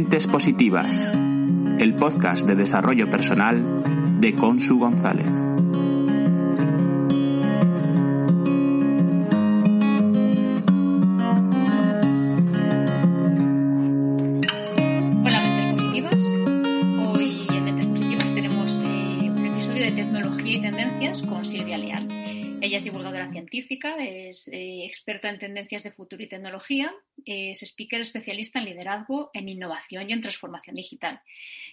Mentes Positivas, el podcast de desarrollo personal de Consu González. Hola, Mentes Positivas. Hoy en Mentes Positivas tenemos eh, un episodio de tecnología y tendencias con Silvia Leal. Ella es divulgadora científica, es eh, experta en tendencias de futuro y tecnología, es speaker especialista en liderazgo, en innovación y en transformación digital.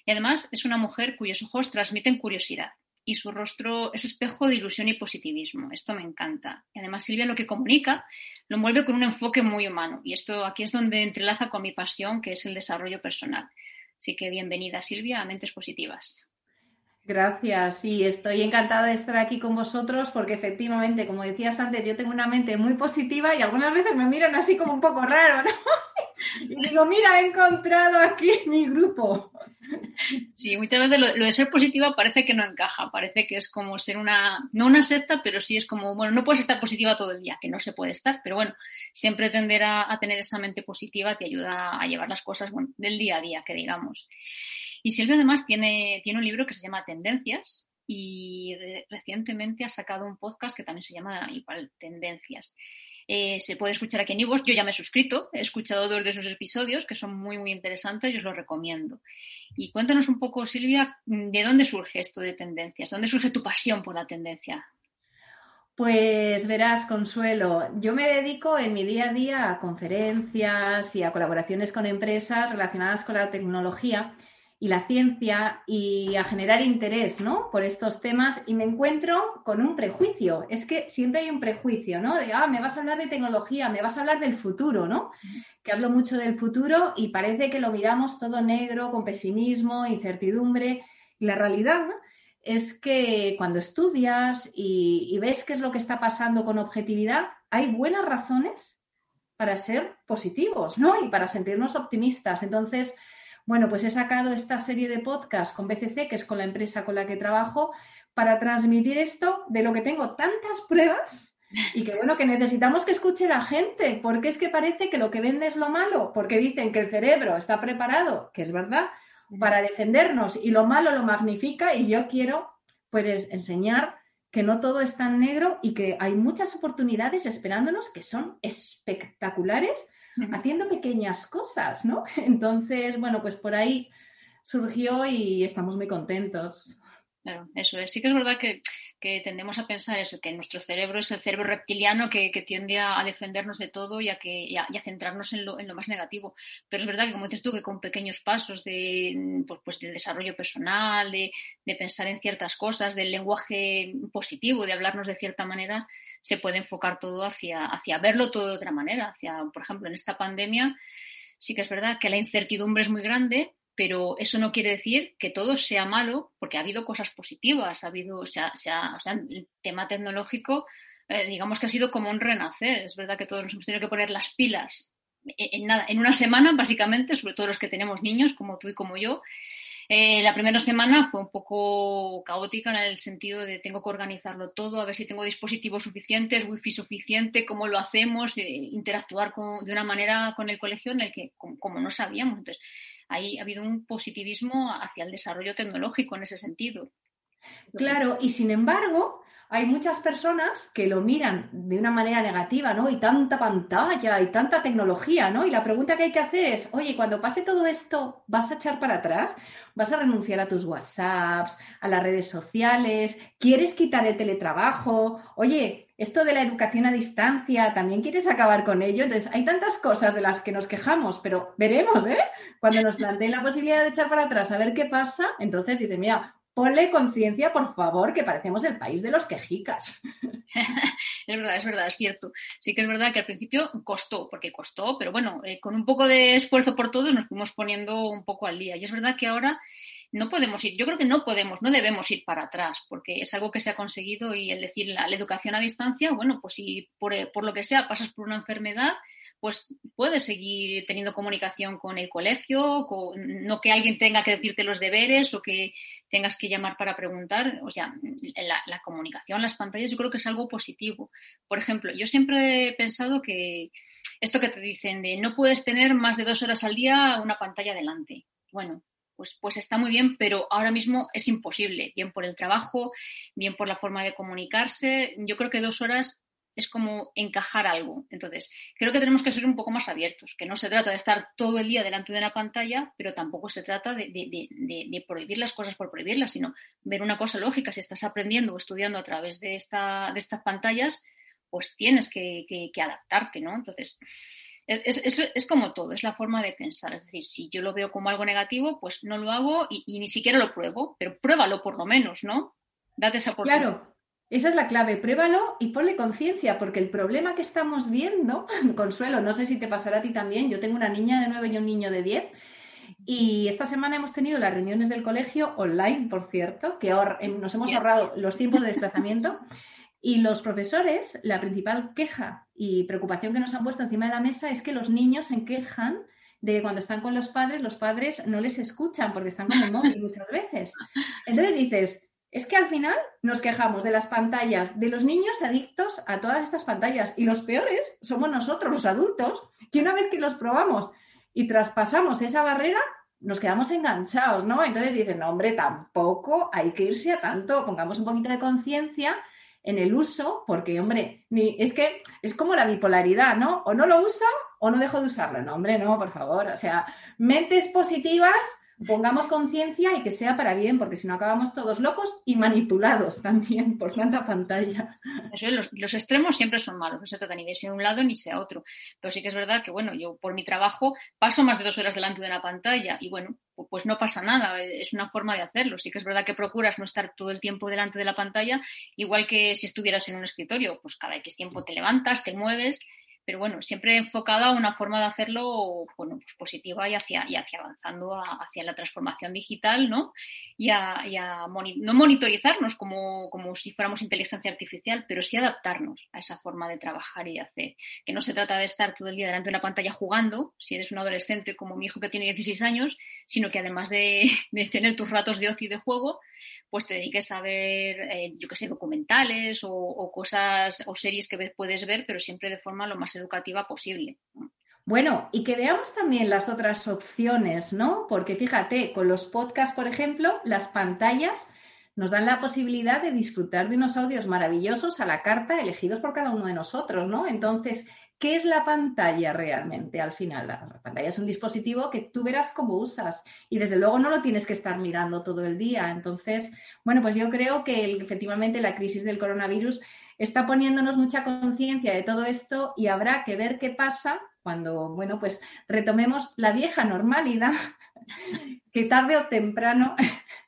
Y además es una mujer cuyos ojos transmiten curiosidad y su rostro es espejo de ilusión y positivismo. Esto me encanta. Y además Silvia lo que comunica lo envuelve con un enfoque muy humano. Y esto aquí es donde entrelaza con mi pasión, que es el desarrollo personal. Así que bienvenida Silvia a Mentes Positivas. Gracias, sí, estoy encantada de estar aquí con vosotros porque efectivamente, como decías antes, yo tengo una mente muy positiva y algunas veces me miran así como un poco raro, ¿no? Y digo, mira, he encontrado aquí mi grupo. Sí, muchas veces lo, de ser positiva parece que no encaja, parece que es como ser una, no una secta, pero sí es como, bueno, no puedes estar positiva todo el día, que no se puede estar, pero bueno, siempre tender a, tener esa mente positiva te ayuda a llevar las cosas del día a día, que digamos. Y Silvia además tiene, tiene un libro que se llama Tendencias y re recientemente ha sacado un podcast que también se llama igual Tendencias. Eh, se puede escuchar aquí en iVoox. Yo ya me he suscrito, he escuchado dos de esos episodios que son muy, muy interesantes y os los recomiendo. Y cuéntanos un poco, Silvia, ¿de dónde surge esto de tendencias? ¿Dónde surge tu pasión por la tendencia? Pues verás, Consuelo, yo me dedico en mi día a día a conferencias y a colaboraciones con empresas relacionadas con la tecnología y la ciencia y a generar interés ¿no? por estos temas y me encuentro con un prejuicio. Es que siempre hay un prejuicio, ¿no? Ah, me vas a hablar de tecnología, me vas a hablar del futuro, ¿no? Que hablo mucho del futuro y parece que lo miramos todo negro, con pesimismo, incertidumbre. Y la realidad es que cuando estudias y, y ves qué es lo que está pasando con objetividad, hay buenas razones para ser positivos, ¿no? Y para sentirnos optimistas. Entonces, bueno, pues he sacado esta serie de podcasts con BCC, que es con la empresa con la que trabajo, para transmitir esto de lo que tengo tantas pruebas y que bueno, que necesitamos que escuche la gente, porque es que parece que lo que vende es lo malo, porque dicen que el cerebro está preparado, que es verdad, para defendernos y lo malo lo magnifica y yo quiero pues enseñar que no todo es tan negro y que hay muchas oportunidades esperándonos que son espectaculares haciendo pequeñas cosas, ¿no? Entonces, bueno, pues por ahí surgió y estamos muy contentos. Claro, eso es. Sí que es verdad que, que, tendemos a pensar eso, que nuestro cerebro es el cerebro reptiliano que, que tiende a, defendernos de todo y a, que, y a, centrarnos en lo, en lo, más negativo. Pero es verdad que, como dices tú, que con pequeños pasos de, pues, pues del desarrollo personal, de, de, pensar en ciertas cosas, del lenguaje positivo, de hablarnos de cierta manera, se puede enfocar todo hacia, hacia verlo todo de otra manera. Hacia, por ejemplo, en esta pandemia, sí que es verdad que la incertidumbre es muy grande, pero eso no quiere decir que todo sea malo, porque ha habido cosas positivas, ha habido, o sea, o sea, el tema tecnológico, eh, digamos que ha sido como un renacer. Es verdad que todos nos hemos tenido que poner las pilas en, en, nada, en una semana, básicamente, sobre todo los que tenemos niños, como tú y como yo. Eh, la primera semana fue un poco caótica en el sentido de tengo que organizarlo todo, a ver si tengo dispositivos suficientes, wifi suficiente, cómo lo hacemos, eh, interactuar con, de una manera con el colegio en el que, como, como no sabíamos. Entonces, ahí ha habido un positivismo hacia el desarrollo tecnológico en ese sentido. Claro, y sin embargo, hay muchas personas que lo miran de una manera negativa, ¿no? Y tanta pantalla y tanta tecnología, ¿no? Y la pregunta que hay que hacer es, oye, cuando pase todo esto, ¿vas a echar para atrás? ¿Vas a renunciar a tus WhatsApps, a las redes sociales? ¿Quieres quitar el teletrabajo? Oye, esto de la educación a distancia, ¿también quieres acabar con ello? Entonces, hay tantas cosas de las que nos quejamos, pero veremos, ¿eh? Cuando nos planteen la posibilidad de echar para atrás, a ver qué pasa, entonces dice, mira, ponle conciencia, por favor, que parecemos el país de los quejicas. es verdad, es verdad, es cierto. Sí que es verdad que al principio costó, porque costó, pero bueno, eh, con un poco de esfuerzo por todos nos fuimos poniendo un poco al día. Y es verdad que ahora no podemos ir, yo creo que no podemos, no debemos ir para atrás, porque es algo que se ha conseguido y el decir la, la educación a distancia, bueno, pues si por, por lo que sea pasas por una enfermedad, pues puedes seguir teniendo comunicación con el colegio, no que alguien tenga que decirte los deberes o que tengas que llamar para preguntar. O sea, la, la, comunicación, las pantallas, yo creo que es algo positivo. Por ejemplo, yo siempre he pensado que, esto que te dicen de no puedes tener más de dos horas al día una pantalla delante. Bueno, pues, pues está muy bien, pero ahora mismo es imposible, bien por el trabajo, bien por la forma de comunicarse. Yo creo que dos horas es como encajar algo. Entonces, creo que tenemos que ser un poco más abiertos, que no se trata de estar todo el día delante de la pantalla, pero tampoco se trata de, prohibir las cosas por prohibirlas, sino ver una cosa lógica. Si estás aprendiendo o estudiando a través de, esta, de estas pantallas, pues tienes que, adaptarte, ¿no? Entonces, es, como todo, es la forma de pensar. Es decir, si yo lo veo como algo negativo, pues no lo hago y, y ni siquiera lo pruebo, pero pruébalo por lo menos, ¿no? Date esa oportunidad. Claro, esa es la clave, pruébalo y ponle conciencia, porque el problema que estamos viendo, Consuelo, no sé si te pasará a ti también, yo tengo una niña de 9 y un niño de 10, y esta semana hemos tenido las reuniones del colegio online, por cierto, que em, nos hemos ahorrado los tiempos de desplazamiento, y los profesores, la principal queja y preocupación que nos han puesto encima de la mesa es que los niños se quejan de que cuando están con los padres, los padres no les escuchan porque están con el móvil muchas veces. Entonces dices, es que al final nos quejamos de las pantallas, de los niños adictos a todas estas pantallas y los peores somos nosotros, los adultos, que una vez que los probamos y traspasamos esa barrera, nos quedamos enganchados, ¿no? Entonces dicen, no, hombre, tampoco hay que irse a tanto, pongamos un poquito de conciencia en el uso, porque, hombre, ni, es que es como la bipolaridad, ¿no? O no lo uso o no dejo de usarlo. No, hombre, no, por favor. O sea, mentes positivas pongamos conciencia y que sea para bien, porque si no acabamos todos locos y manipulados también por tanta pantalla. los, extremos siempre son malos, no se trata ni de ser un lado ni sea otro. Pero sí que es verdad que, bueno, yo por mi trabajo paso más de dos horas delante de una pantalla y, bueno, pues no pasa nada, es una forma de hacerlo. Sí que es verdad que procuras no estar todo el tiempo delante de la pantalla, igual que si estuvieras en un escritorio, pues cada X tiempo te levantas, te mueves pero bueno, siempre enfocada a una forma de hacerlo bueno, pues positiva y hacia, y hacia avanzando hacia la transformación digital, ¿no? Y a, no monitorizarnos como, como, si fuéramos inteligencia artificial, pero sí adaptarnos a esa forma de trabajar y de hacer. Que no se trata de estar todo el día delante de una pantalla jugando, si eres un adolescente como mi hijo que tiene 16 años, sino que además de, de tener tus ratos de ocio y de juego, pues te dediques a ver, eh, yo qué sé, documentales o, cosas o series que puedes ver, pero siempre de forma lo más educativa posible. Bueno, y que veamos también las otras opciones, ¿no? Porque fíjate, con los podcasts, por ejemplo, las pantallas nos dan la posibilidad de disfrutar de unos audios maravillosos a la carta elegidos por cada uno de nosotros, ¿no? Entonces, ¿Qué es la pantalla realmente al final? La pantalla es un dispositivo que tú verás cómo usas y desde luego no lo tienes que estar mirando todo el día. Entonces, bueno, pues yo creo que efectivamente la crisis del coronavirus está poniéndonos mucha conciencia de todo esto y habrá que ver qué pasa cuando, bueno, pues retomemos la vieja normalidad que tarde o temprano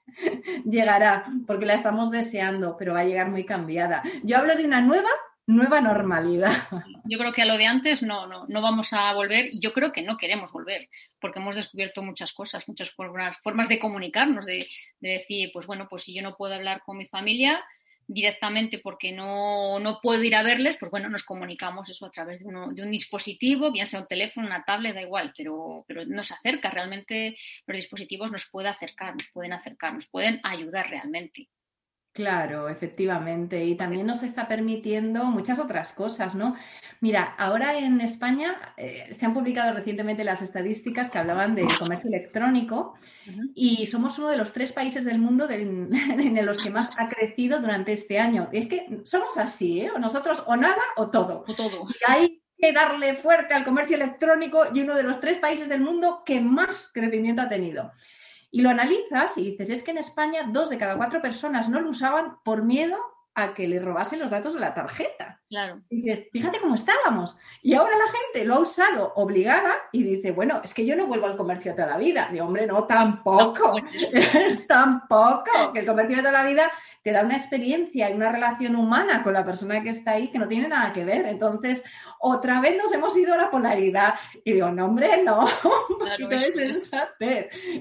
llegará, porque la estamos deseando, pero va a llegar muy cambiada. Yo hablo de una nueva nueva normalidad. Yo creo que a lo de antes no, no, no vamos a volver y yo creo que no queremos volver porque hemos descubierto muchas cosas, muchas formas, de comunicarnos, de, decir, pues bueno, pues si yo no puedo hablar con mi familia directamente porque no, no puedo ir a verles, pues bueno, nos comunicamos eso a través de, uno, de un dispositivo, bien sea un teléfono, una tablet, da igual, pero, pero nos acerca, realmente los dispositivos nos pueden acercar, nos pueden acercar, nos pueden ayudar realmente. Claro, efectivamente. Y también nos está permitiendo muchas otras cosas, ¿no? Mira, ahora en España eh, se han publicado recientemente las estadísticas que hablaban del comercio electrónico y somos uno de los tres países del mundo en los que más ha crecido durante este año. Es que somos así, ¿eh? O nosotros o nada o todo. O todo. Y hay que darle fuerte al comercio electrónico y uno de los tres países del mundo que más crecimiento ha tenido. Y lo analizas y dices, es que en España dos de cada cuatro personas no lo usaban por miedo a que les robasen los datos de la tarjeta. Claro. Y dices, fíjate cómo estábamos. Y ahora la gente lo ha usado obligada y dice, bueno, es que yo no vuelvo al comercio toda la vida. Y hombre, no, tampoco. tampoco. Que el comercio de toda la vida te da una experiencia y una relación humana con la persona que está ahí que no tiene nada que ver. Entonces, otra vez nos hemos ido a la polaridad. Y digo, no, hombre, no,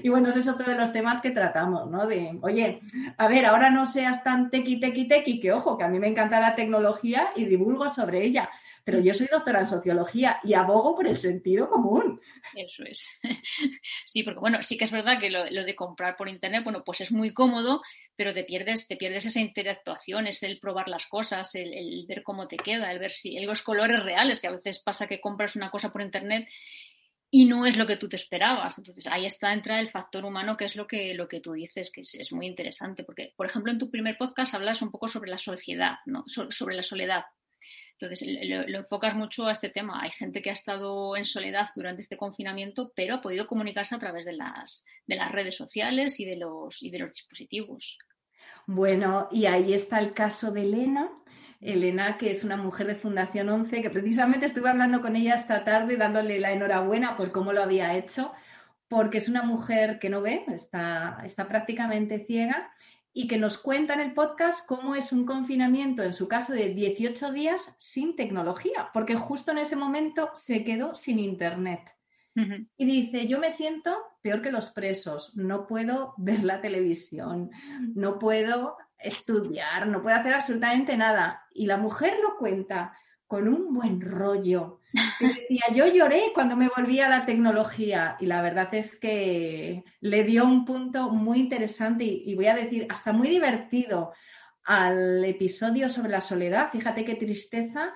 Y bueno, ese es otro de los temas que tratamos, ¿no? De, oye, a ver, ahora no seas tan tequi, tequi, tequi, que ojo, que a mí me encanta la tecnología y divulgo sobre ella. Pero yo soy doctora en sociología y abogo por el sentido común. Eso es. Sí, porque bueno, sí que es verdad que lo, de comprar por internet, bueno, pues es muy cómodo, pero te pierdes, te pierdes esa interactuación, es el probar las cosas, el, ver cómo te queda, el ver si los colores reales, que a veces pasa que compras una cosa por internet y no es lo que tú te esperabas. Entonces ahí está, entra el factor humano, que es lo que, lo que tú dices, que es, muy interesante, porque, por ejemplo, en tu primer podcast hablas un poco sobre la sociedad, ¿no? sobre la soledad. Entonces lo, enfocas mucho a este tema. Hay gente que ha estado en soledad durante este confinamiento, pero ha podido comunicarse a través de las, de las redes sociales y de, los, y de los dispositivos. Bueno, y ahí está el caso de Elena, Elena, que es una mujer de Fundación 11, que precisamente estuve hablando con ella esta tarde dándole la enhorabuena por cómo lo había hecho, porque es una mujer que no ve, está, está prácticamente ciega y que nos cuenta en el podcast cómo es un confinamiento, en su caso, de 18 días sin tecnología, porque justo en ese momento se quedó sin internet. Y dice, yo me siento peor que los presos, no puedo ver la televisión, no puedo estudiar, no puede hacer absolutamente nada. Y la mujer lo cuenta con un buen rollo. Que decía, yo lloré cuando me volví a la tecnología y la verdad es que le dio un punto muy interesante y, voy a decir, hasta muy divertido al episodio sobre la soledad. Fíjate qué tristeza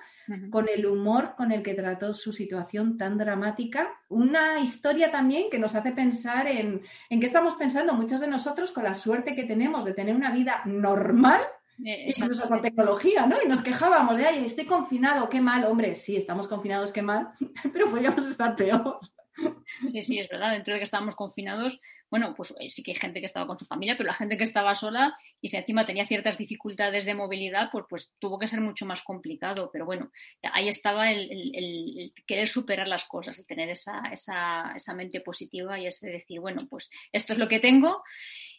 con el humor con el que trató su situación tan dramática. Una historia también que nos hace pensar en, en qué estamos pensando muchos de nosotros con la suerte que tenemos de tener una vida normal. Eh, incluso con tecnología, ¿no? Y nos quejábamos de, ay, estoy confinado, qué mal, hombre, sí, estamos confinados, qué mal, pero podríamos estar peor. Sí, sí, es verdad. Dentro de que estábamos confinados, bueno, pues eh, sí que hay gente que estaba con su familia, pero la gente que estaba sola y si encima tenía ciertas dificultades de movilidad, pues, pues tuvo que ser mucho más complicado. Pero bueno, ahí estaba el, querer superar las cosas, el tener esa, esa, esa mente positiva y ese decir, bueno, pues esto es lo que tengo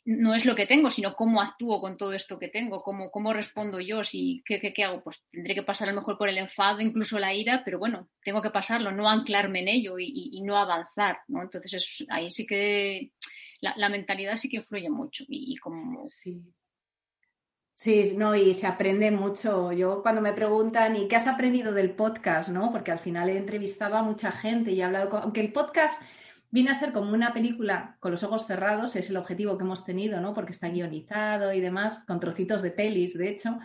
no es lo que tengo, sino cómo actúo con todo esto que tengo, cómo, cómo respondo yo, si, ¿qué, qué, hago? Pues tendré que pasar a lo mejor por el enfado, incluso la ira, pero bueno, tengo que pasarlo, no anclarme en ello y, no avanzar, ¿no? Entonces ahí sí que la, mentalidad sí que influye mucho y, como... Sí. Sí, no, y se aprende mucho. Yo cuando me preguntan, ¿y qué has aprendido del podcast? ¿no? Porque al final he entrevistado a mucha gente y he hablado con... Aunque el podcast viene a ser como una película con los ojos cerrados, es el objetivo que hemos tenido, ¿no? Porque está guionizado y demás, con trocitos de pelis, de hecho.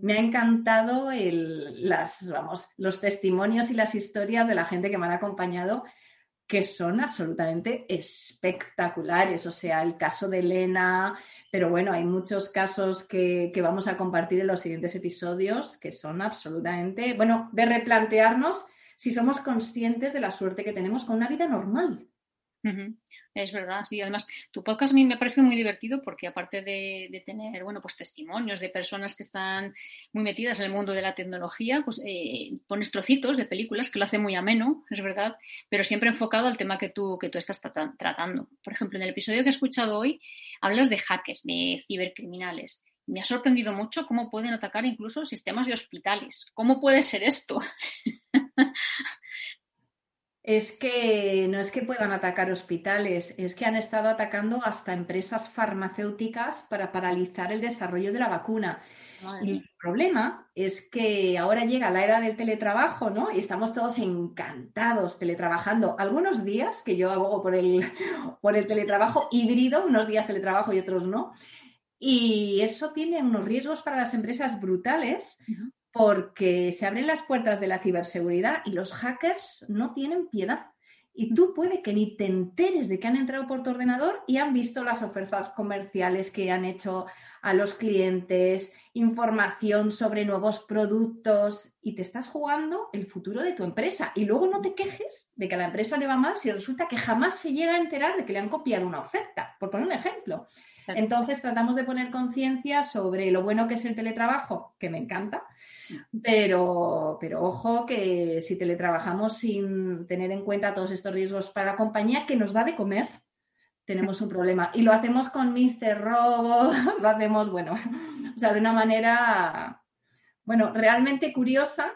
Me ha encantado las, vamos, los testimonios y las historias de la gente que me han acompañado, que son absolutamente espectaculares. O sea, el caso de Elena, pero bueno, hay muchos casos que, que vamos a compartir en los siguientes episodios que son absolutamente, bueno, de replantearnos si somos conscientes de la suerte que tenemos con una vida normal. Es verdad, sí. Además, tu podcast a mí me parece muy divertido porque aparte de, tener, bueno, pues testimonios de personas que están muy metidas en el mundo de la tecnología, pues eh, pones trocitos de películas que lo hace muy ameno, es verdad, pero siempre enfocado al tema que tú, que tú estás tratando. Por ejemplo, en el episodio que he escuchado hoy, hablas de hackers, de cibercriminales. Me ha sorprendido mucho cómo pueden atacar incluso sistemas de hospitales. ¿Cómo puede ser esto? es que no es que puedan atacar hospitales, es que han estado atacando hasta empresas farmacéuticas para paralizar el desarrollo de la vacuna. Y el problema es que ahora llega la era del teletrabajo, ¿no? Y estamos todos encantados teletrabajando. Algunos días, que yo abogo por el, por el teletrabajo híbrido, unos días teletrabajo y otros no. Y eso tiene unos riesgos para las empresas brutales, porque se abren las puertas de la ciberseguridad y los hackers no tienen piedad. Y tú puede que ni te enteres de que han entrado por tu ordenador y han visto las ofertas comerciales que han hecho a los clientes, información sobre nuevos productos y te estás jugando el futuro de tu empresa. Y luego no te quejes de que a la empresa le va mal si resulta que jamás se llega a enterar de que le han copiado una oferta, por poner un ejemplo. Entonces tratamos de poner conciencia sobre lo bueno que es el teletrabajo, que me encanta, pero, pero ojo que si teletrabajamos sin tener en cuenta todos estos riesgos para la compañía que nos da de comer, tenemos un problema. Y lo hacemos con Mr. Robo, lo hacemos, bueno, o sea, de una manera, bueno, realmente curiosa,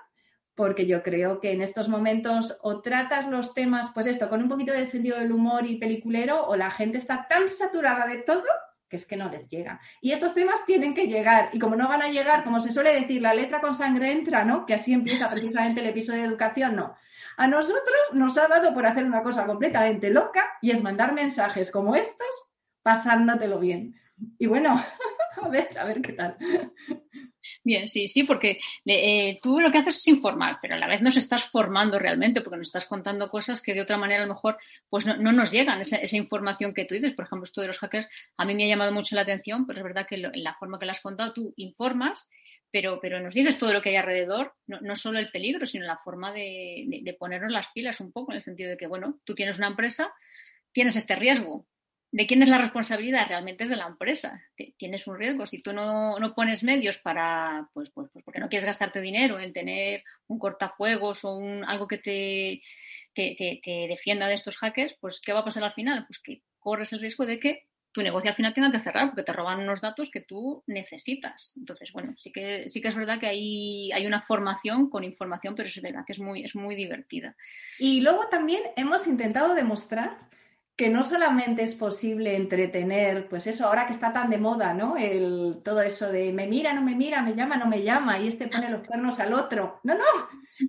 porque yo creo que en estos momentos o tratas los temas, pues esto, con un poquito de sentido del humor y peliculero, o la gente está tan saturada de todo que es que no les llega. Y estos temas tienen que llegar, y como no van a llegar, como se suele decir, la letra con sangre entra, ¿no? Que así empieza precisamente el episodio de educación, no. A nosotros nos ha dado por hacer una cosa completamente loca y es mandar mensajes como estos pasándotelo bien. Y bueno, a ver, a ver qué tal. Bien, sí, sí, porque eh, tú lo que haces es informar, pero a la vez nos estás formando realmente, porque nos estás contando cosas que de otra manera a lo mejor pues no, nos llegan, esa, información que tú dices. Por ejemplo, esto de los hackers a mí me ha llamado mucho la atención, pero es verdad que en la forma que lo has contado tú informas, pero, pero nos dices todo lo que hay alrededor, no, no solo el peligro, sino la forma de, de ponernos las pilas un poco, en el sentido de que, bueno, tú tienes una empresa, tienes este riesgo, ¿De quién es la responsabilidad? Realmente es de la empresa. Tienes un riesgo. Si tú no, pones medios para, pues, pues, pues, porque no quieres gastarte dinero en tener un cortafuegos o un, algo que te, te, defienda de estos hackers, pues ¿qué va a pasar al final? Pues que corres el riesgo de que tu negocio al final tenga que cerrar porque te roban unos datos que tú necesitas. Entonces, bueno, sí que, sí que es verdad que hay, hay una formación con información, pero es verdad que es muy, es muy divertida. Y luego también hemos intentado demostrar que no solamente es posible entretener, pues eso, ahora que está tan de moda, ¿no? El, todo eso de me mira, no me mira, me llama, no me llama, y este pone los cuernos al otro. No, no,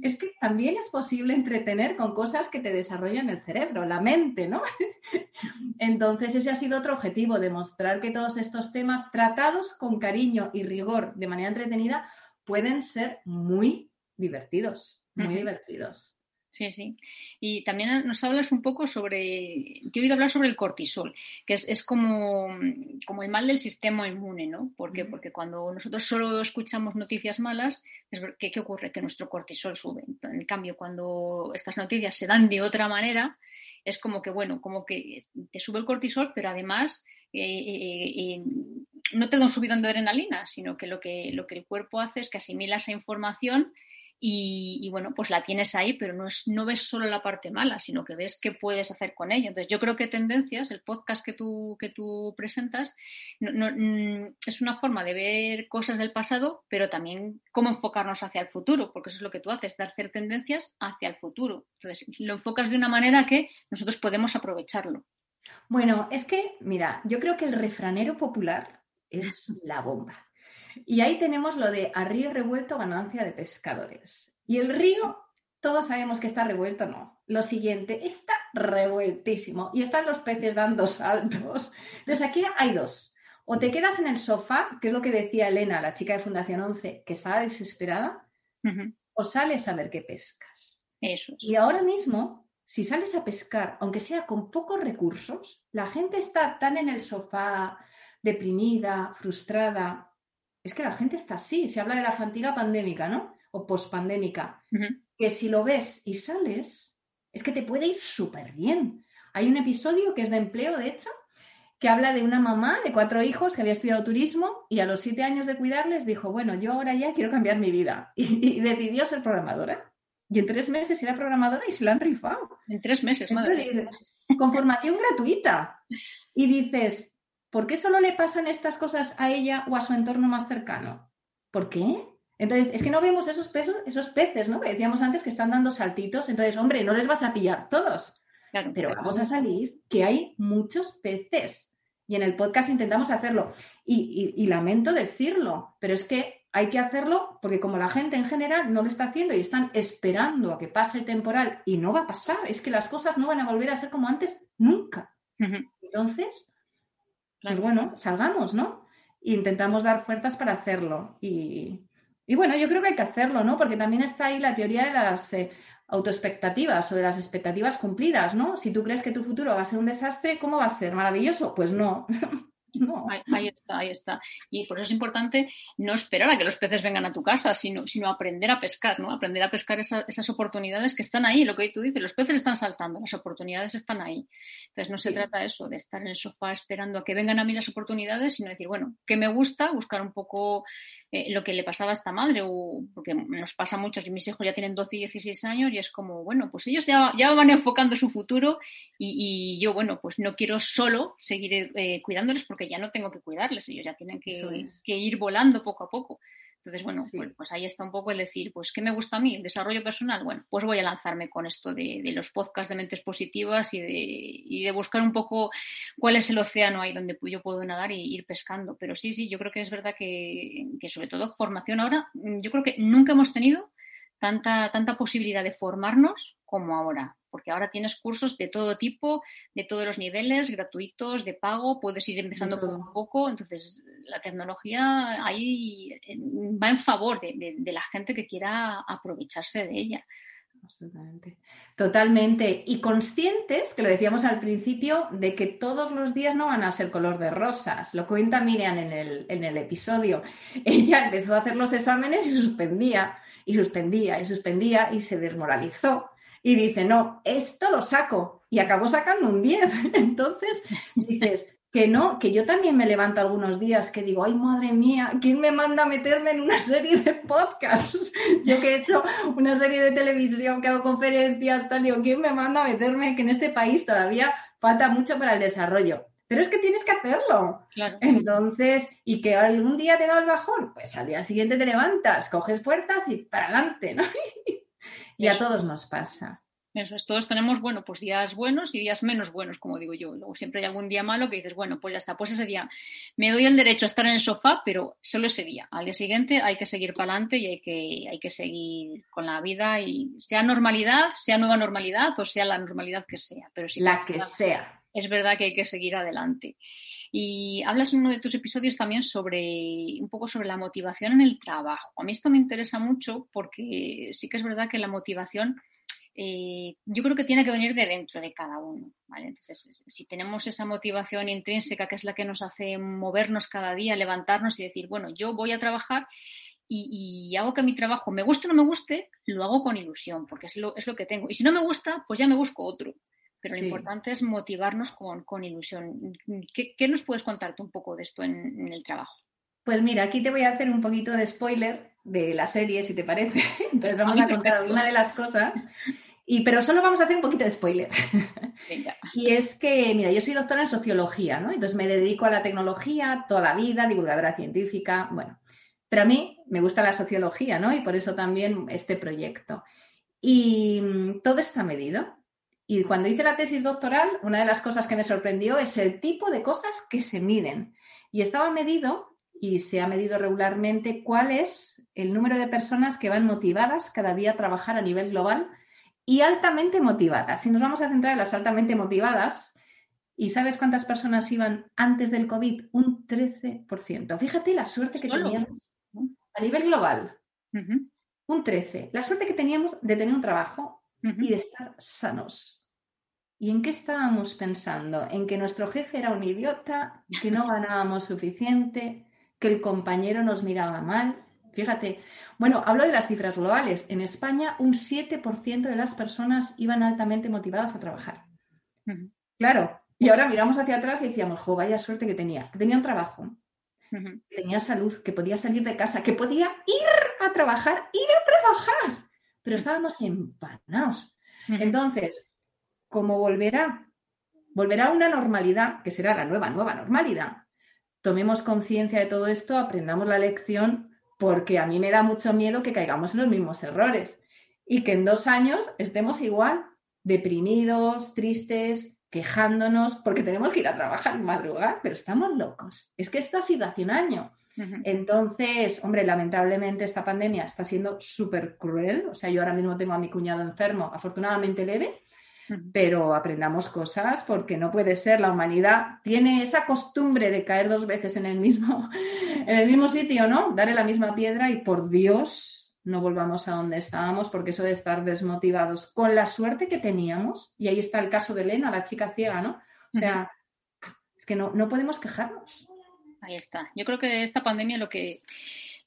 es que también es posible entretener con cosas que te desarrollan el cerebro, la mente, ¿no? Entonces, ese ha sido otro objetivo, demostrar que todos estos temas tratados con cariño y rigor de manera entretenida pueden ser muy divertidos, muy divertidos. Sí, sí. Y también nos hablas un poco sobre, te he oído hablar sobre el cortisol, que es, como, como, el mal del sistema inmune, ¿no? ¿Por qué? Porque cuando nosotros solo escuchamos noticias malas, ¿qué, ¿qué, ocurre? Que nuestro cortisol sube. En cambio, cuando estas noticias se dan de otra manera, es como que, bueno, como que te sube el cortisol, pero además eh, eh, eh, no te da un subidón de adrenalina, sino que lo, que lo que el cuerpo hace es que asimila esa información y, bueno, pues la tienes ahí, pero no, es, no ves solo la parte mala, sino que ves qué puedes hacer con ella. Entonces, yo creo que Tendencias, el podcast que tú, que tú presentas, mm, es una forma de ver cosas del pasado, pero también cómo enfocarnos hacia el futuro, porque eso es lo que tú haces, dar hacer tendencias hacia el futuro. Entonces, lo enfocas de una manera que nosotros podemos aprovecharlo. Bueno, es que, mira, yo creo que el refranero popular es la bomba. Y ahí tenemos lo de a río revuelto, ganancia de pescadores. Y el río, todos sabemos que está revuelto, no. Lo siguiente, está revueltísimo y están los peces dando saltos. Entonces aquí hay dos. O te quedas en el sofá, que es lo que decía Elena, la chica de Fundación 11, que estaba desesperada, o sales a ver qué pescas. Eso. Y ahora mismo, si sales a pescar, aunque sea con pocos recursos, la gente está tan en el sofá, deprimida, frustrada, es que la gente está así, se habla de la fatiga pandémica, ¿no? O pospandémica, que si lo ves y sales, es que te puede ir súper bien. Hay un episodio que es de empleo, de hecho, que habla de una mamá de cuatro hijos que había estudiado turismo y a los siete años de cuidarles dijo, bueno, yo ahora ya quiero cambiar mi vida. Y, decidió ser programadora. Y en tres meses era programadora y se la han rifado. En tres meses, madre. con formación gratuita. Y dices, ¿Por qué solo le pasan estas cosas a ella o a su entorno más cercano? ¿Por qué? Entonces, es que no vemos esos, pesos, esos peces, ¿no? Que decíamos antes que están dando saltitos. Entonces, hombre, no les vas a pillar todos. pero vamos a salir que hay muchos peces. Y en el podcast intentamos hacerlo. y, lamento decirlo, pero es que hay que hacerlo porque como la gente en general no lo está haciendo y están esperando a que pase el temporal y no va a pasar, es que las cosas no van a volver a ser como antes nunca. Entonces, pues bueno, salgamos, ¿no? Intentamos dar fuerzas para hacerlo. Y, bueno, yo creo que hay que hacerlo, ¿no? Porque también está ahí la teoría de las eh, autoexpectativas o de las expectativas cumplidas, ¿no? Si tú crees que tu futuro va a ser un desastre, ¿cómo va a ser? ¿Maravilloso? Pues no. No. Ahí, está, ahí está. Y por eso es importante no esperar a que los peces vengan a tu casa, sino, sino aprender a pescar, ¿no? Aprender a pescar esas oportunidades que están ahí, lo que tú dices, los peces están saltando, las oportunidades están ahí. Entonces no se trata eso, de estar en el sofá esperando a que vengan a mí las oportunidades, sino decir, bueno, ¿qué me gusta? Buscar un poco eh, lo que le pasaba a esta madre, o, porque nos pasa mucho, y mis hijos ya tienen 12 y 16 años y es como, bueno, pues ellos ya, ya van enfocando su futuro y, yo, bueno, pues no quiero solo seguir eh, cuidándoles porque ya no tengo que cuidarles, ellos ya tienen que, que ir volando poco a poco. Entonces, bueno, pues, pues, ahí está un poco el decir, pues, ¿qué me gusta a mí? ¿El desarrollo personal? Bueno, pues voy a lanzarme con esto de, los podcasts de mentes positivas y de, y de, buscar un poco cuál es el océano ahí donde yo puedo nadar y ir pescando. Pero sí, sí, yo creo que es verdad que, que sobre todo formación ahora, yo creo que nunca hemos tenido tanta, tanta posibilidad de formarnos como ahora. Porque ahora tienes cursos de todo tipo, de todos los niveles, gratuitos, de pago, puedes ir empezando poco a poco. Entonces, la tecnología ahí va en favor de la gente que quiera aprovecharse de ella. Absolutamente. Totalmente. Y conscientes, que lo decíamos al principio, de que todos los días no van a ser color de rosas. Lo cuenta Miriam en el, en el episodio. Ella empezó a hacer los exámenes y suspendía, y suspendía, y suspendía, y se desmoralizó. Y dice, no, esto lo saco. Y acabó sacando un 10. Entonces dices, que no, que yo también me levanto algunos días que digo, ay madre mía, ¿quién me manda a meterme en una serie de podcasts? Yo que he hecho una serie de televisión, que hago conferencias, tal, digo, ¿quién me manda a meterme? Que en este país todavía falta mucho para el desarrollo. Pero es que tienes que hacerlo. Entonces, y que algún día te da el bajón, pues al día siguiente te levantas, coges puertas y para adelante, ¿no? y a todos nos pasa. Eso es, todos tenemos, bueno, pues días buenos y días menos buenos, como digo yo. Luego siempre hay algún día malo que dices, bueno, pues ya está, pues ese día me doy el derecho a estar en el sofá, pero solo ese día. Al día siguiente hay que seguir para adelante y hay que, hay que seguir con la vida y sea normalidad, sea nueva normalidad o sea la normalidad que sea. Pero si la que sea. Es verdad que hay que seguir adelante. Y hablas en uno de tus episodios también sobre un poco sobre la motivación en el trabajo. A mí esto me interesa mucho porque sí que es verdad que la motivación eh, yo creo que tiene que venir de dentro de cada uno. Entonces, si tenemos esa motivación intrínseca que es la que nos hace movernos cada día, levantarnos y decir, bueno, yo voy a trabajar y, hago que mi trabajo me guste o no me guste, lo hago con ilusión, porque es lo, es lo que tengo. Y si no me gusta, pues ya me busco otro. Pero lo importante es motivarnos con, con ilusión. ¿Qué, nos puedes contarte un poco de esto en el trabajo? Pues mira, aquí te voy a hacer un poquito de spoiler de la serie, si te parece. Entonces vamos a contar alguna de las cosas. Y, pero solo vamos a hacer un poquito de spoiler. Y es que, mira, yo soy doctora en sociología, ¿no? Entonces me dedico a la tecnología toda la vida, divulgadora científica, bueno. Pero a mí me gusta la sociología, ¿no? Y por eso también este proyecto. Y mm, todo está medido. Y cuando hice la tesis doctoral, una de las cosas que me sorprendió es el tipo de cosas que se miden. Y estaba medido y se ha medido regularmente cuál es el número de personas que van motivadas cada día a trabajar a nivel global y altamente motivadas. Si nos vamos a centrar en las altamente motivadas, ¿y sabes cuántas personas iban antes del COVID? Un 13%. Fíjate la suerte que teníamos a nivel global. Un 13%. La suerte que teníamos de tener un trabajo y de estar sanos. ¿Y en qué estábamos pensando? En que nuestro jefe era un idiota, que no ganábamos suficiente, que el compañero nos miraba mal. Fíjate, bueno, hablo de las cifras globales. En España, un 7% de las personas iban altamente motivadas a trabajar. Claro, y ahora miramos hacia atrás y decíamos, jo, vaya suerte que tenía, que tenía un trabajo, que tenía salud, que podía salir de casa, que podía ir a trabajar, ir a trabajar, pero estábamos empanados. Entonces, como volverá, volverá una normalidad, que será la nueva, nueva normalidad, tomemos conciencia de todo esto, aprendamos la lección, porque a mí me da mucho miedo que caigamos en los mismos errores y que en dos años estemos igual, deprimidos, tristes, quejándonos, porque tenemos que ir a trabajar en madrugar, pero estamos locos. Es que esto ha sido hace un año. Entonces, hombre, lamentablemente esta pandemia está siendo súper cruel. O sea, yo ahora mismo tengo a mi cuñado enfermo, afortunadamente leve, pero aprendamos cosas porque no puede ser. La humanidad tiene esa costumbre de caer dos veces en el mismo, en el mismo sitio, ¿no? Darle la misma piedra y por Dios no volvamos a donde estábamos porque eso de estar desmotivados con la suerte que teníamos, y ahí está el caso de Elena, la chica ciega, ¿no? O sea, es que no, no podemos quejarnos. Ahí está. Yo creo que esta pandemia lo que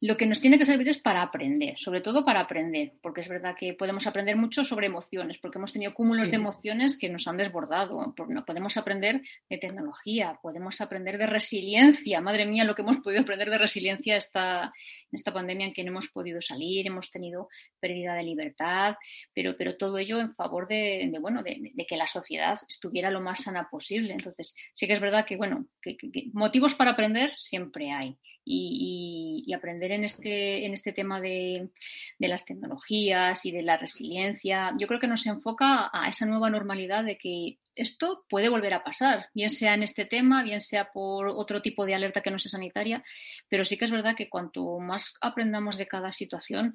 lo que nos tiene que servir es para aprender, sobre todo para aprender, porque es verdad que podemos aprender mucho sobre emociones, porque hemos tenido cúmulos de emociones que nos han desbordado. Podemos aprender de tecnología, podemos aprender de resiliencia. Madre mía, lo que hemos podido aprender de resiliencia esta, en esta pandemia en que no hemos podido salir, hemos tenido pérdida de libertad, pero, pero todo ello en favor de, bueno, de, que la sociedad estuviera lo más sana posible. Entonces, sí que es verdad que, bueno, motivos para aprender siempre hay. Y, aprender en este, en este tema de, de, las tecnologías y de la resiliencia, yo creo que nos enfoca a esa nueva normalidad de que esto puede volver a pasar, bien sea en este tema, bien sea por otro tipo de alerta que no sea sanitaria, pero sí que es verdad que cuanto más aprendamos de cada situación,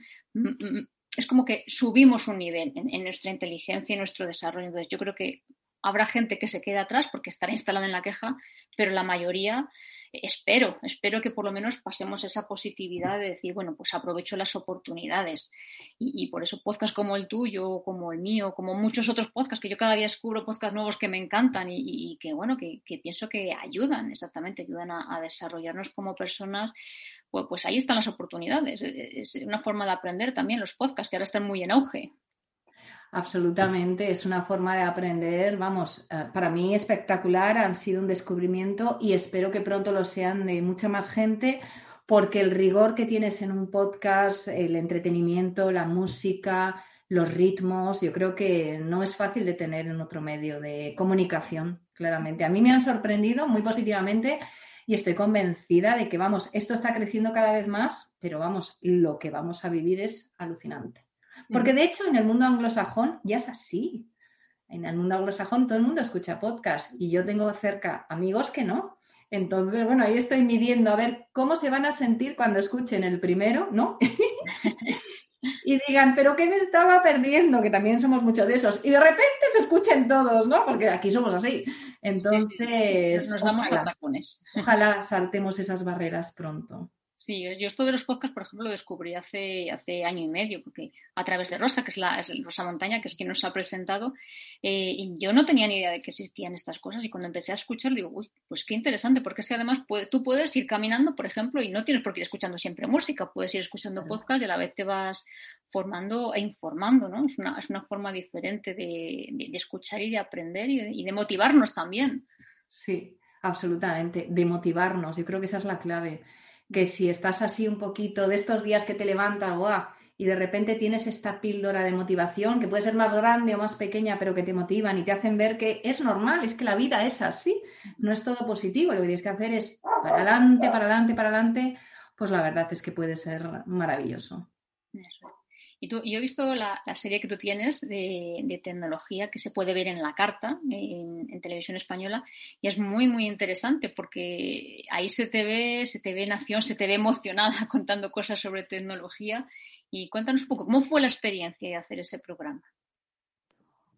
es como que subimos un nivel en, nuestra inteligencia y nuestro desarrollo. Entonces, yo creo que habrá gente que se quede atrás porque estará instalada en la queja, pero la mayoría espero, espero que por lo menos pasemos esa positividad de decir, bueno, pues aprovecho las oportunidades. Y, por eso podcasts como el tuyo, como el mío, como muchos otros podcasts, que yo cada día descubro podcasts nuevos que me encantan y, que, bueno, que, pienso que ayudan, exactamente, ayudan a, desarrollarnos como personas. Pues, pues ahí están las oportunidades. Es una forma de aprender también los podcasts, que ahora están muy en auge. Absolutamente, es una forma de aprender, vamos, eh, para mí espectacular, han sido un descubrimiento y espero que pronto lo sean de mucha más gente, porque el rigor que tienes en un podcast, el entretenimiento, la música, los ritmos, yo creo que no es fácil de tener en otro medio de comunicación, claramente. A mí me han sorprendido muy positivamente y estoy convencida de que, vamos, esto está creciendo cada vez más, pero vamos, lo que vamos a vivir es alucinante. Porque de hecho en el mundo anglosajón ya es así. En el mundo anglosajón todo el mundo escucha podcast y yo tengo cerca amigos que no. Entonces, bueno, ahí estoy midiendo a ver cómo se van a sentir cuando escuchen el primero, ¿no? y digan, pero ¿qué me estaba perdiendo? Que también somos muchos de esos. Y de repente se escuchen todos, ¿no? Porque aquí somos así. Entonces, nos damos a. Ojalá saltemos esas barreras pronto. Sí, yo esto de los podcasts, por ejemplo, lo descubrí hace, hace año y medio, porque a través de Rosa, que es, la, Rosa Montaña, que es quien nos ha presentado, eh, y yo no tenía ni idea de que existían estas cosas, y cuando empecé a escuchar, digo, uy, pues qué interesante, porque es que además tú puedes ir caminando, por ejemplo, y no tienes por qué ir escuchando siempre música, puedes ir escuchando podcast y a la vez te vas formando e informando, ¿no? Es una, es una forma diferente de, escuchar y de aprender y de motivarnos también. Sí, absolutamente, de motivarnos, yo creo que esa es la clave que si estás así un poquito de estos días que te levantas y de repente tienes esta píldora de motivación que puede ser más grande o más pequeña, pero que te motivan y te hacen ver que es normal, es que la vida es así, no es todo positivo, lo que tienes que hacer es para adelante, para adelante, para adelante, pues la verdad es que puede ser maravilloso. Y tú, yo he visto la, serie que tú tienes de, tecnología que se puede ver en la carta, en, televisión española, y es muy, muy interesante porque ahí se te ve, se te ve nación, se te ve emocionada contando cosas sobre tecnología. Y cuéntanos un poco, ¿cómo fue la experiencia de hacer ese programa?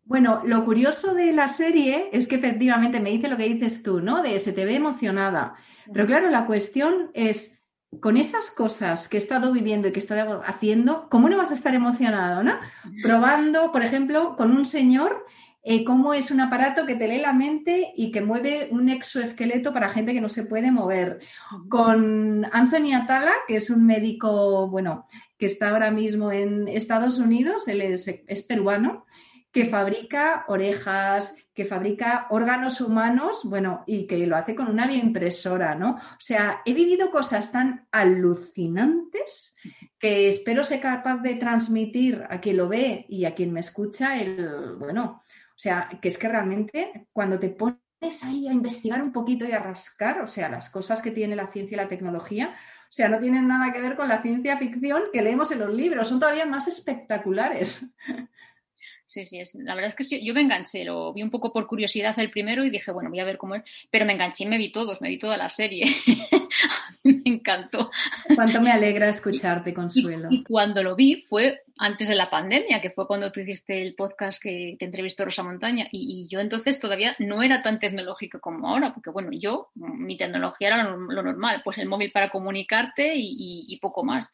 Bueno, lo curioso de la serie es que efectivamente me dice lo que dices tú, ¿no? De se te ve emocionada. Pero claro, la cuestión es, con esas cosas que he estado viviendo y que estoy haciendo, ¿cómo no vas a estar emocionado, no? Probando, por ejemplo, con un señor eh, cómo es un aparato que te lee la mente y que mueve un exoesqueleto para gente que no se puede mover. Con Anthony Atala, que es un médico, bueno, que está ahora mismo en Estados Unidos, él es peruano, que fabrica orejas, que fabrica órganos humanos, bueno, y que lo hace con una bioimpresora, ¿no? O sea, he vivido cosas tan alucinantes que espero ser capaz de transmitir a quien lo ve y a quien me escucha el, bueno, o sea, que es que realmente cuando te pones ahí a investigar un poquito y a rascar, o sea, las cosas que tiene la ciencia y la tecnología, o sea, no tienen nada que ver con la ciencia ficción que leemos en los libros, son todavía más espectaculares. Sí, sí, la verdad es que yo me enganché, lo vi un poco por curiosidad el primero y dije, bueno, voy a ver cómo es, pero me enganché y me vi todos, me vi toda la serie. me encantó. Cuánto me alegra escucharte, Consuelo. Y, cuando lo vi fue antes de la pandemia, que fue cuando tú hiciste el podcast que te entrevistó Rosa Montaña, y, yo entonces todavía no era tan tecnológico como ahora, porque bueno, yo, mi tecnología era lo, normal, pues el móvil para comunicarte y poco más.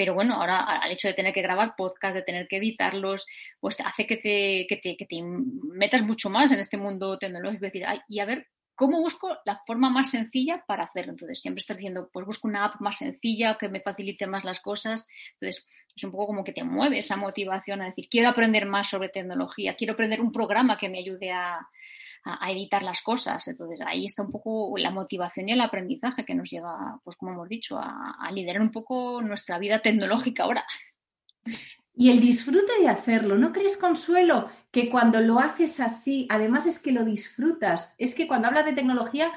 Pero bueno, ahora al hecho de tener que grabar podcast, de tener que editarlos, pues hace que te, que te, que te metas mucho más en este mundo tecnológico. Es decir, y a ver, ¿cómo busco la forma más sencilla para hacerlo? Entonces, siempre estás diciendo, pues busco una app más sencilla que me facilite más las cosas. Entonces, es un poco como que te mueve esa motivación a decir, quiero aprender más sobre tecnología, quiero aprender un programa que me ayude a, a, editar las cosas. Entonces ahí está un poco la motivación y el aprendizaje que nos lleva, pues como hemos dicho, a, liderar un poco nuestra vida tecnológica ahora. Y el disfrute de hacerlo, ¿no crees, Consuelo, que cuando lo haces así, además es que lo disfrutas? Es que cuando hablas de tecnología,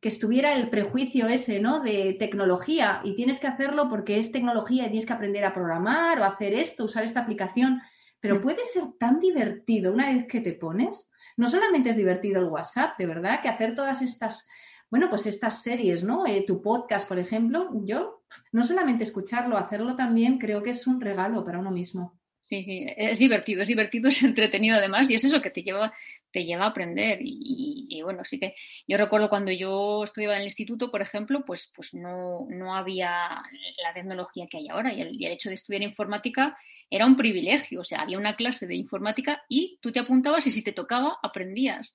que estuviera el prejuicio ese, ¿no? De tecnología y tienes que hacerlo porque es tecnología y tienes que aprender a programar o hacer esto, usar esta aplicación, pero puede ser tan divertido una vez que te pones no solamente es divertido el WhatsApp, de verdad, que hacer todas estas bueno, pues estas series, ¿no? Eh, tu podcast, por ejemplo, yo no solamente escucharlo, hacerlo también creo que es un regalo para uno mismo. Sí, sí, es divertido, es divertido, es entretenido además y es eso que te lleva, te lleva a aprender. Y, bueno, así que yo recuerdo cuando yo estudiaba en el instituto, por ejemplo, pues, pues no, no había la tecnología que hay ahora y el, y el, hecho de estudiar informática era un privilegio. O sea, había una clase de informática y tú te apuntabas y si te tocaba, aprendías.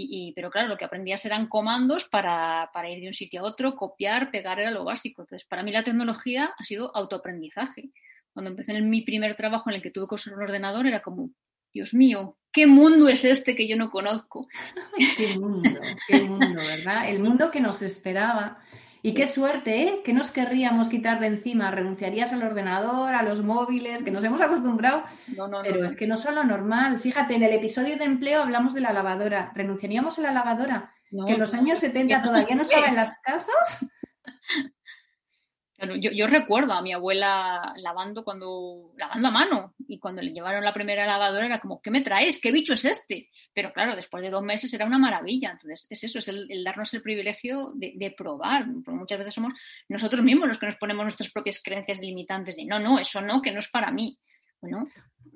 Y, pero claro, lo que aprendías eran comandos para, para, ir de un sitio a otro, copiar, pegar, era lo básico. Entonces, para mí la tecnología ha sido autoaprendizaje. Cuando empecé en mi primer trabajo en el que tuve que usar un ordenador, era como, Dios mío, ¿qué mundo es este que yo no conozco? qué mundo, qué mundo, ¿verdad? El mundo que nos esperaba y qué suerte, ¿eh? Que nos querríamos quitar de encima? ¿Renunciarías al ordenador, a los móviles, que nos hemos acostumbrado? No, no, Pero no, es que no son lo normal. Fíjate, en el episodio de empleo hablamos de la lavadora. ¿Renunciaríamos a la lavadora? que en los años 70 todavía no estaba en las casas. Yo, recuerdo a mi abuela lavando cuando lavando a mano y cuando le llevaron la primera lavadora era como ¿qué me traes? ¿qué bicho es este? Pero claro, después de dos meses era una maravilla. Entonces es eso, es el, darnos el privilegio de, probar. Muchas veces somos nosotros mismos los que nos ponemos nuestras propias creencias limitantes de no, no, eso no, que no es para mí. Bueno,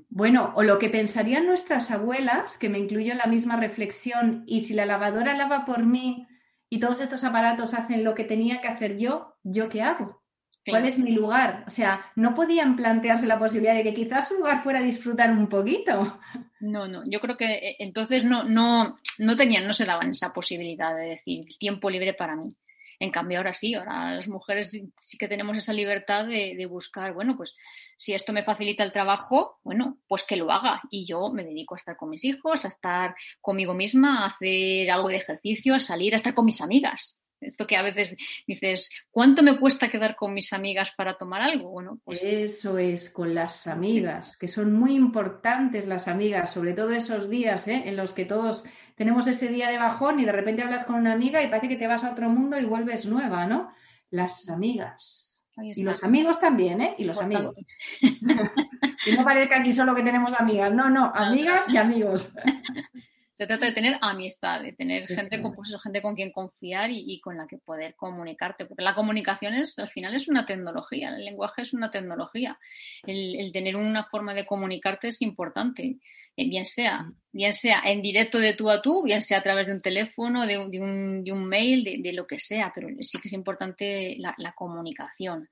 bueno, o lo que pensarían nuestras abuelas, que me incluyo en la misma reflexión, y si la lavadora lava por mí y todos estos aparatos hacen lo que tenía que hacer yo, ¿yo qué hago? ¿Cuál es mi lugar? O sea, no podían plantearse la posibilidad de que quizás su lugar fuera disfrutar un poquito. No, no, yo creo que eh, entonces no, no, no tenían, no se daban esa posibilidad de decir tiempo libre para mí. En cambio, ahora sí, ahora las mujeres sí que tenemos esa libertad de, de, buscar, bueno, pues si esto me facilita el trabajo, bueno, pues que lo haga. Y yo me dedico a estar con mis hijos, a estar conmigo misma, a hacer algo de ejercicio, a salir, a estar con mis amigas. Esto que a veces dices, ¿cuánto me cuesta quedar con mis amigas para tomar algo? Bueno, pues... Eso es, con las amigas, que son muy importantes las amigas, sobre todo esos días ¿eh? en los que todos tenemos ese día de bajón y de repente hablas con una amiga y parece que te vas a otro mundo y vuelves nueva, ¿no? Las amigas. Y los amigos también, ¿eh? Y los amigos. y no parezca aquí solo que tenemos amigas, no, no, amigas y amigos. Se trata de tener amistad, de tener sí, gente, con, pues, gente con quien confiar y, y, con la que poder comunicarte, porque la comunicación es, al final es una tecnología, el lenguaje es una tecnología. El, el tener una forma de comunicarte es importante, eh, bien sea, bien sea en directo de tú a tú, bien sea a través de un teléfono, de un, de un, de un mail, de, de, lo que sea, pero sí que es importante la, la comunicación.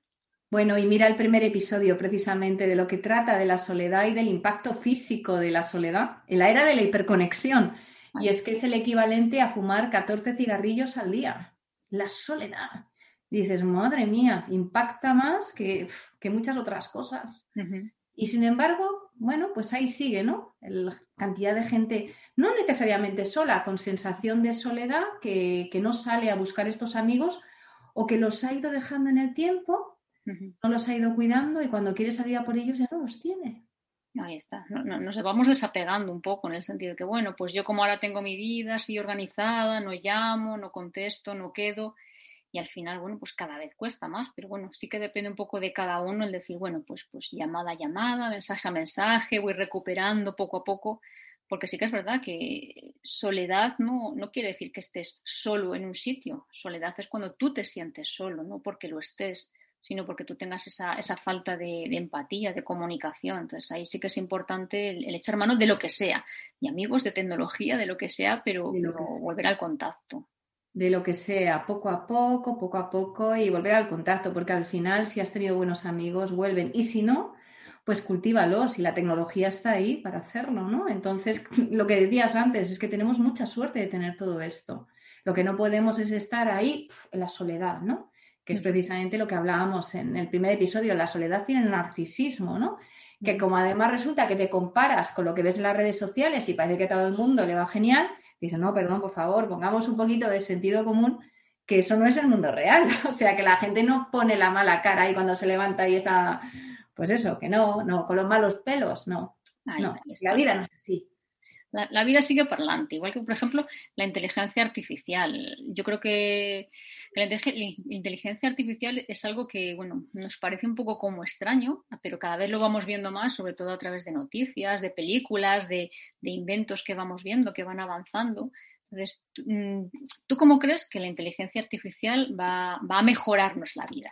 Bueno, y mira el primer episodio precisamente de lo que trata de la soledad y del impacto físico de la soledad en la era de la hiperconexión. Y es que es el equivalente a fumar 14 cigarrillos al día. La soledad. Dices, madre mía, impacta más que, que muchas otras cosas. Uh -huh. Y sin embargo, bueno, pues ahí sigue, ¿no? La cantidad de gente, no necesariamente sola, con sensación de soledad, que, que no sale a buscar estos amigos o que los ha ido dejando en el tiempo no los ha ido cuidando y cuando quiere salir a por ellos ya no los tiene. Ahí está, no, no, nos vamos desapegando un poco en el sentido de que, bueno, pues yo como ahora tengo mi vida así organizada, no llamo, no contesto, no quedo y al final, bueno, pues cada vez cuesta más, pero bueno, sí que depende un poco de cada uno el decir, bueno, pues, pues llamada a llamada, mensaje a mensaje, voy recuperando poco a poco, porque sí que es verdad que soledad no, no quiere decir que estés solo en un sitio, soledad es cuando tú te sientes solo, no porque lo estés sino porque tú tengas esa, esa falta de, de, empatía, de comunicación. Entonces ahí sí que es importante el, el, echar mano de lo que sea, y amigos, de tecnología, de lo que sea, pero, pero que sea. volver al contacto. De lo que sea, poco a poco, poco a poco, y volver al contacto, porque al final si has tenido buenos amigos, vuelven. Y si no, pues cultívalos y la tecnología está ahí para hacerlo, ¿no? Entonces, lo que decías antes es que tenemos mucha suerte de tener todo esto. Lo que no podemos es estar ahí en la soledad, ¿no? Que es precisamente lo que hablábamos en el primer episodio, la soledad y el narcisismo, ¿no? Que como además resulta que te comparas con lo que ves en las redes sociales y parece que a todo el mundo le va genial, dices, no, perdón, por favor, pongamos un poquito de sentido común, que eso no es el mundo real. O sea, que la gente no pone la mala cara ahí cuando se levanta y está, pues eso, que no, no, con los malos pelos, no. Ahí, no, la vida no es así. La, vida sigue por delante, igual que, por ejemplo, la inteligencia artificial. Yo creo que la inteligencia artificial es algo que, bueno, nos parece un poco como extraño, pero cada vez lo vamos viendo más, sobre todo a través de noticias, de películas, de, de inventos que vamos viendo, que van avanzando. Entonces, mm, ¿tú cómo crees que la inteligencia artificial va, a mejorarnos la vida?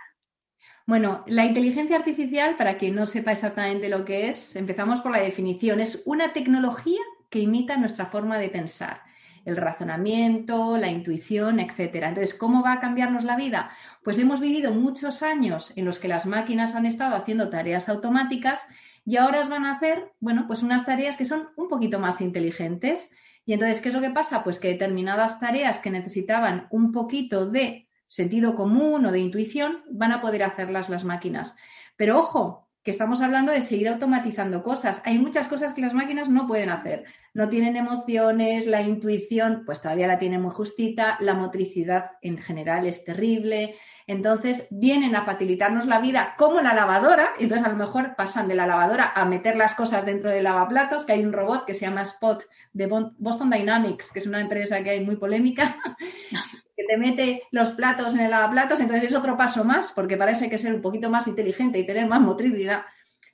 Bueno, la inteligencia artificial, para quien no sepa exactamente lo que es, empezamos por la definición. Es una tecnología que imita nuestra forma de pensar, el razonamiento, la intuición, etcétera. Entonces, ¿cómo va a cambiarnos la vida? Pues hemos vivido muchos años en los que las máquinas han estado haciendo tareas automáticas y ahora van a hacer, bueno, pues unas tareas que son un poquito más inteligentes y entonces, ¿qué es lo que pasa? Pues que determinadas tareas que necesitaban un poquito de sentido común o de intuición van a poder hacerlas las máquinas. Pero ojo, que estamos hablando de seguir automatizando cosas. Hay muchas cosas que las máquinas no pueden hacer. No tienen emociones, la intuición, pues todavía la tienen muy justita, la motricidad en general es terrible, entonces vienen a facilitarnos la vida como la lavadora, entonces a lo mejor pasan de la lavadora a meter las cosas dentro del lavaplatos, que hay un robot que se llama Spot de Boston Dynamics, que es una empresa que hay muy polémica, que te mete los platos en el lavaplatos, entonces es otro paso más, porque parece que ser un poquito más inteligente y tener más motricidad.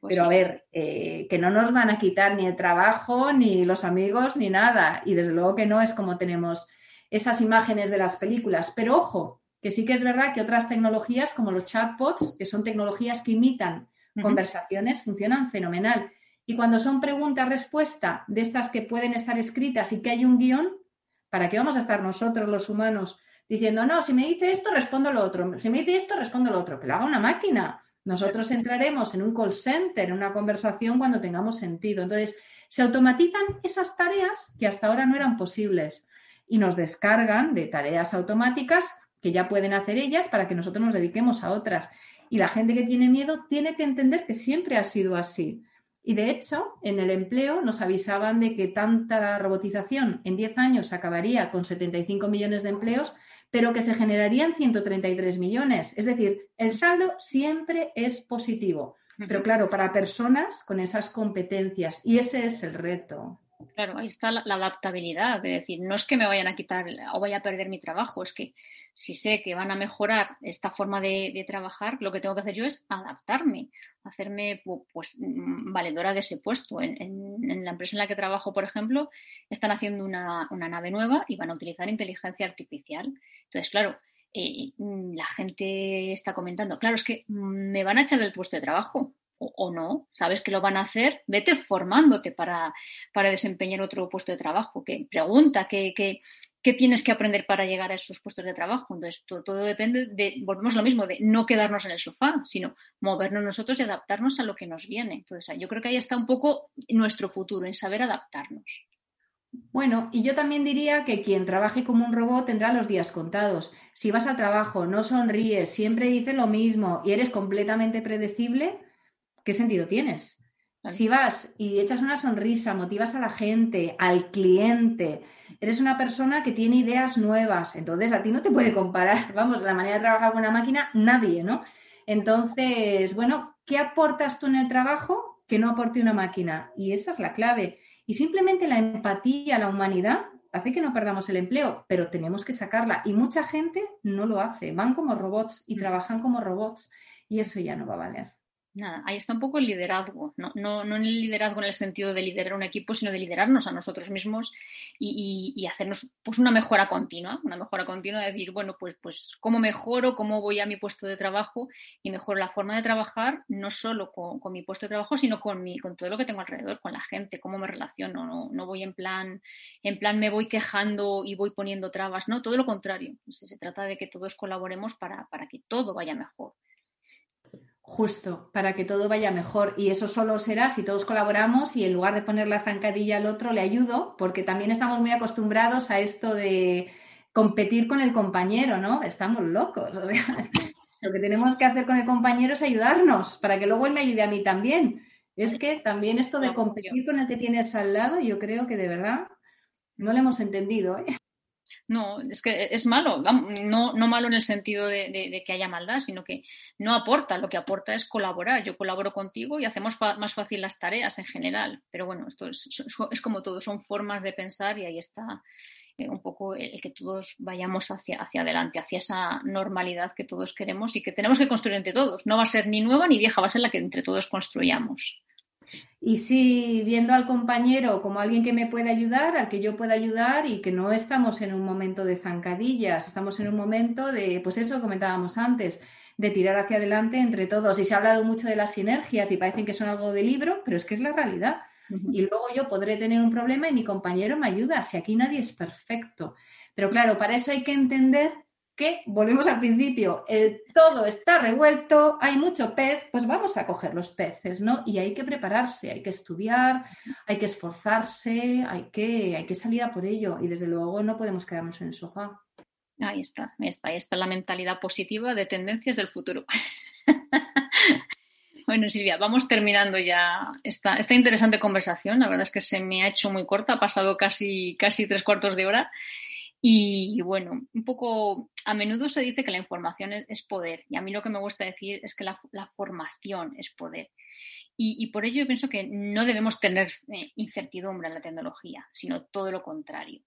Pues Pero a ver, eh, que no nos van a quitar ni el trabajo, ni los amigos, ni nada. Y desde luego que no es como tenemos esas imágenes de las películas. Pero ojo, que sí que es verdad que otras tecnologías como los chatbots, que son tecnologías que imitan conversaciones, funcionan fenomenal. Y cuando son pregunta-respuesta de estas que pueden estar escritas y que hay un guion, ¿para qué vamos a estar nosotros los humanos diciendo, no, si me dice esto, respondo lo otro, si me dice esto, respondo lo otro, que lo haga una máquina? Nosotros entraremos en un call center, en una conversación cuando tengamos sentido. Entonces, se automatizan esas tareas que hasta ahora no eran posibles y nos descargan de tareas automáticas que ya pueden hacer ellas para que nosotros nos dediquemos a otras. Y la gente que tiene miedo tiene que entender que siempre ha sido así. Y de hecho, en el empleo nos avisaban de que tanta robotización en 10 años acabaría con 75 millones de empleos, pero que se generarían 133 millones. Es decir, el saldo siempre es positivo. Pero claro, para personas con esas competencias. Y ese es el reto. Claro, ahí está la, adaptabilidad, de decir, no es que me vayan a quitar o vaya a perder mi trabajo, es que si sé que van a mejorar esta forma de, trabajar, lo que tengo que hacer yo es adaptarme, hacerme pues mm, valedora de ese puesto. En, la empresa en la que trabajo, por ejemplo, están haciendo una, nave nueva y van a utilizar inteligencia artificial. Entonces, claro, eh, mm, la gente está comentando, claro, es que mm, me van a echar del puesto de trabajo o, no, sabes que lo van a hacer, vete formándote para, para desempeñar otro puesto de trabajo, que pregunta, qué tienes que aprender para llegar a esos puestos de trabajo. Entonces, todo, depende de, volvemos lo mismo, de no quedarnos en el sofá, sino movernos nosotros y adaptarnos a lo que nos viene. Entonces, yo creo que ahí está un poco nuestro futuro, en saber adaptarnos. Bueno, y yo también diría que quien trabaje como un robot tendrá los días contados. Si vas al trabajo, no sonríes, siempre dices lo mismo y eres completamente predecible, ¿qué sentido tienes? Si vas y echas una sonrisa, motivas a la gente, al cliente, eres una persona que tiene ideas nuevas, entonces a ti no te puede comparar, vamos, la manera de trabajar con una máquina, nadie, ¿no? Entonces, bueno, ¿qué aportas tú en el trabajo que no aporte una máquina? Y esa es la clave. Y simplemente la empatía, la humanidad, hace que no perdamos el empleo, pero tenemos que sacarla. Y mucha gente no lo hace, van como robots y mm. trabajan como robots y eso ya no va a valer nada, ahí está un poco el liderazgo, no, no, no, en el liderazgo en el sentido de liderar un equipo, sino de liderarnos a nosotros mismos y, hacernos pues una mejora continua, una mejora continua de decir, bueno, pues, pues cómo mejoro, cómo voy a mi puesto de trabajo y mejoro la forma de trabajar, no solo con, mi puesto de trabajo, sino con, mi, con todo lo que tengo alrededor, con la gente, cómo me relaciono, no, no voy en plan, en plan me voy quejando y voy poniendo trabas, no, todo lo contrario, se trata de que todos colaboremos para, para que todo vaya mejor. Justo, para que todo vaya mejor. Y eso solo será si todos colaboramos y en lugar de poner la zancadilla al otro, le ayudo, porque también estamos muy acostumbrados a esto de competir con el compañero, ¿no? Estamos locos. O sea, lo que tenemos que hacer con el compañero es ayudarnos, para que luego él me ayude a mí también. Es que también esto de competir con el que tienes al lado, yo creo que de verdad no lo hemos entendido. ¿eh? No, es que es malo, no, no malo en el sentido de, que haya maldad, sino que no aporta, lo que aporta es colaborar. Yo colaboro contigo y hacemos más fácil las tareas en general, pero bueno, esto es, como todo, son formas de pensar y ahí está eh, un poco el, que todos vayamos hacia, hacia adelante, hacia esa normalidad que todos queremos y que tenemos que construir entre todos. No va a ser ni nueva ni vieja, va a ser la que entre todos construyamos. Y sí, viendo al compañero como alguien que me puede ayudar, al que yo pueda ayudar y que no estamos en un momento de zancadillas, estamos en un momento de, pues eso comentábamos antes, de tirar hacia adelante entre todos. Y se ha hablado mucho de las sinergias y parecen que son algo de libro, pero es que es la realidad. Y luego yo podré tener un problema y mi compañero me ayuda, si aquí nadie es perfecto. Pero claro, para eso hay que entender que, volvemos al principio, el todo está revuelto, hay mucho pez, pues vamos a coger los peces, ¿no? Y hay que prepararse, hay que estudiar, hay que esforzarse, hay que, hay que salir a por ello y desde luego no podemos quedarnos en el sofá. Ahí está, ahí está, ahí está la mentalidad positiva de tendencias del futuro. bueno, Silvia, vamos terminando ya esta, esta interesante conversación. La verdad es que se me ha hecho muy corta, ha pasado casi, casi tres cuartos de hora. Y bueno, un poco a menudo se dice que la información es, poder y a mí lo que me gusta decir es que la, formación es poder. Y, por ello yo pienso que no debemos tener eh, incertidumbre en la tecnología, sino todo lo contrario.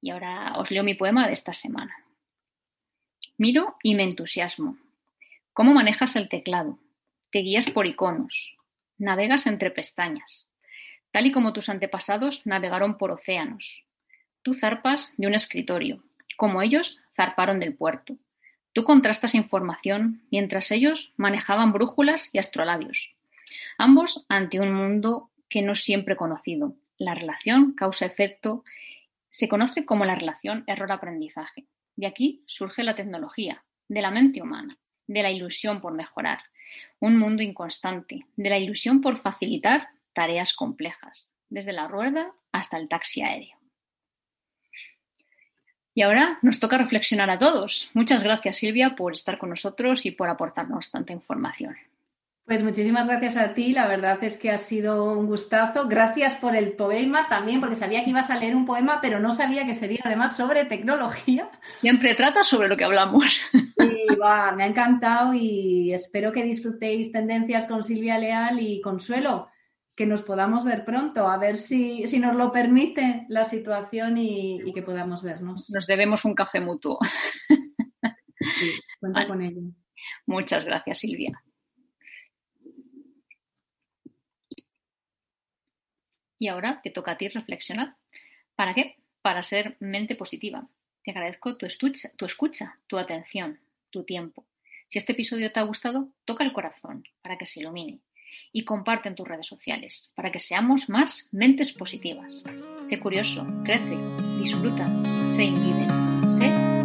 Y ahora os leo mi poema de esta semana. Miro y me entusiasmo. ¿Cómo manejas el teclado? Te guías por iconos. Navegas entre pestañas. Tal y como tus antepasados navegaron por océanos Tú zarpas de un escritorio, como ellos zarparon del puerto. Tú contrastas información mientras ellos manejaban brújulas y astrolabios. Ambos ante un mundo que no siempre conocido. La relación causa-efecto se conoce como la relación error-aprendizaje. De aquí surge la tecnología, de la mente humana, de la ilusión por mejorar, un mundo inconstante, de la ilusión por facilitar tareas complejas, desde la rueda hasta el taxi aéreo. Y ahora nos toca reflexionar a todos. Muchas gracias, Silvia, por estar con nosotros y por aportarnos tanta información. Pues muchísimas gracias a ti, la verdad es que ha sido un gustazo. Gracias por el poema también, porque sabía que ibas a leer un poema, pero no sabía que sería además sobre tecnología. Siempre trata sobre lo que hablamos. Y va, me ha encantado y espero que disfrutéis tendencias con Silvia Leal y Consuelo que nos podamos ver pronto, a ver si, nos lo permite la situación y, que podamos vernos. Nos debemos un café mutuo. Sí, cuenta con ello. Muchas gracias, Silvia. Y ahora te toca a ti reflexionar. ¿Para qué? Para ser mente positiva. Te agradezco tu escucha, tu, escucha, tu atención, tu tiempo. Si este episodio te ha gustado, toca el corazón para que se ilumine y comparte en tus redes sociales para que seamos más mentes positivas. Sé curioso, crece, disfruta, sé invive, sé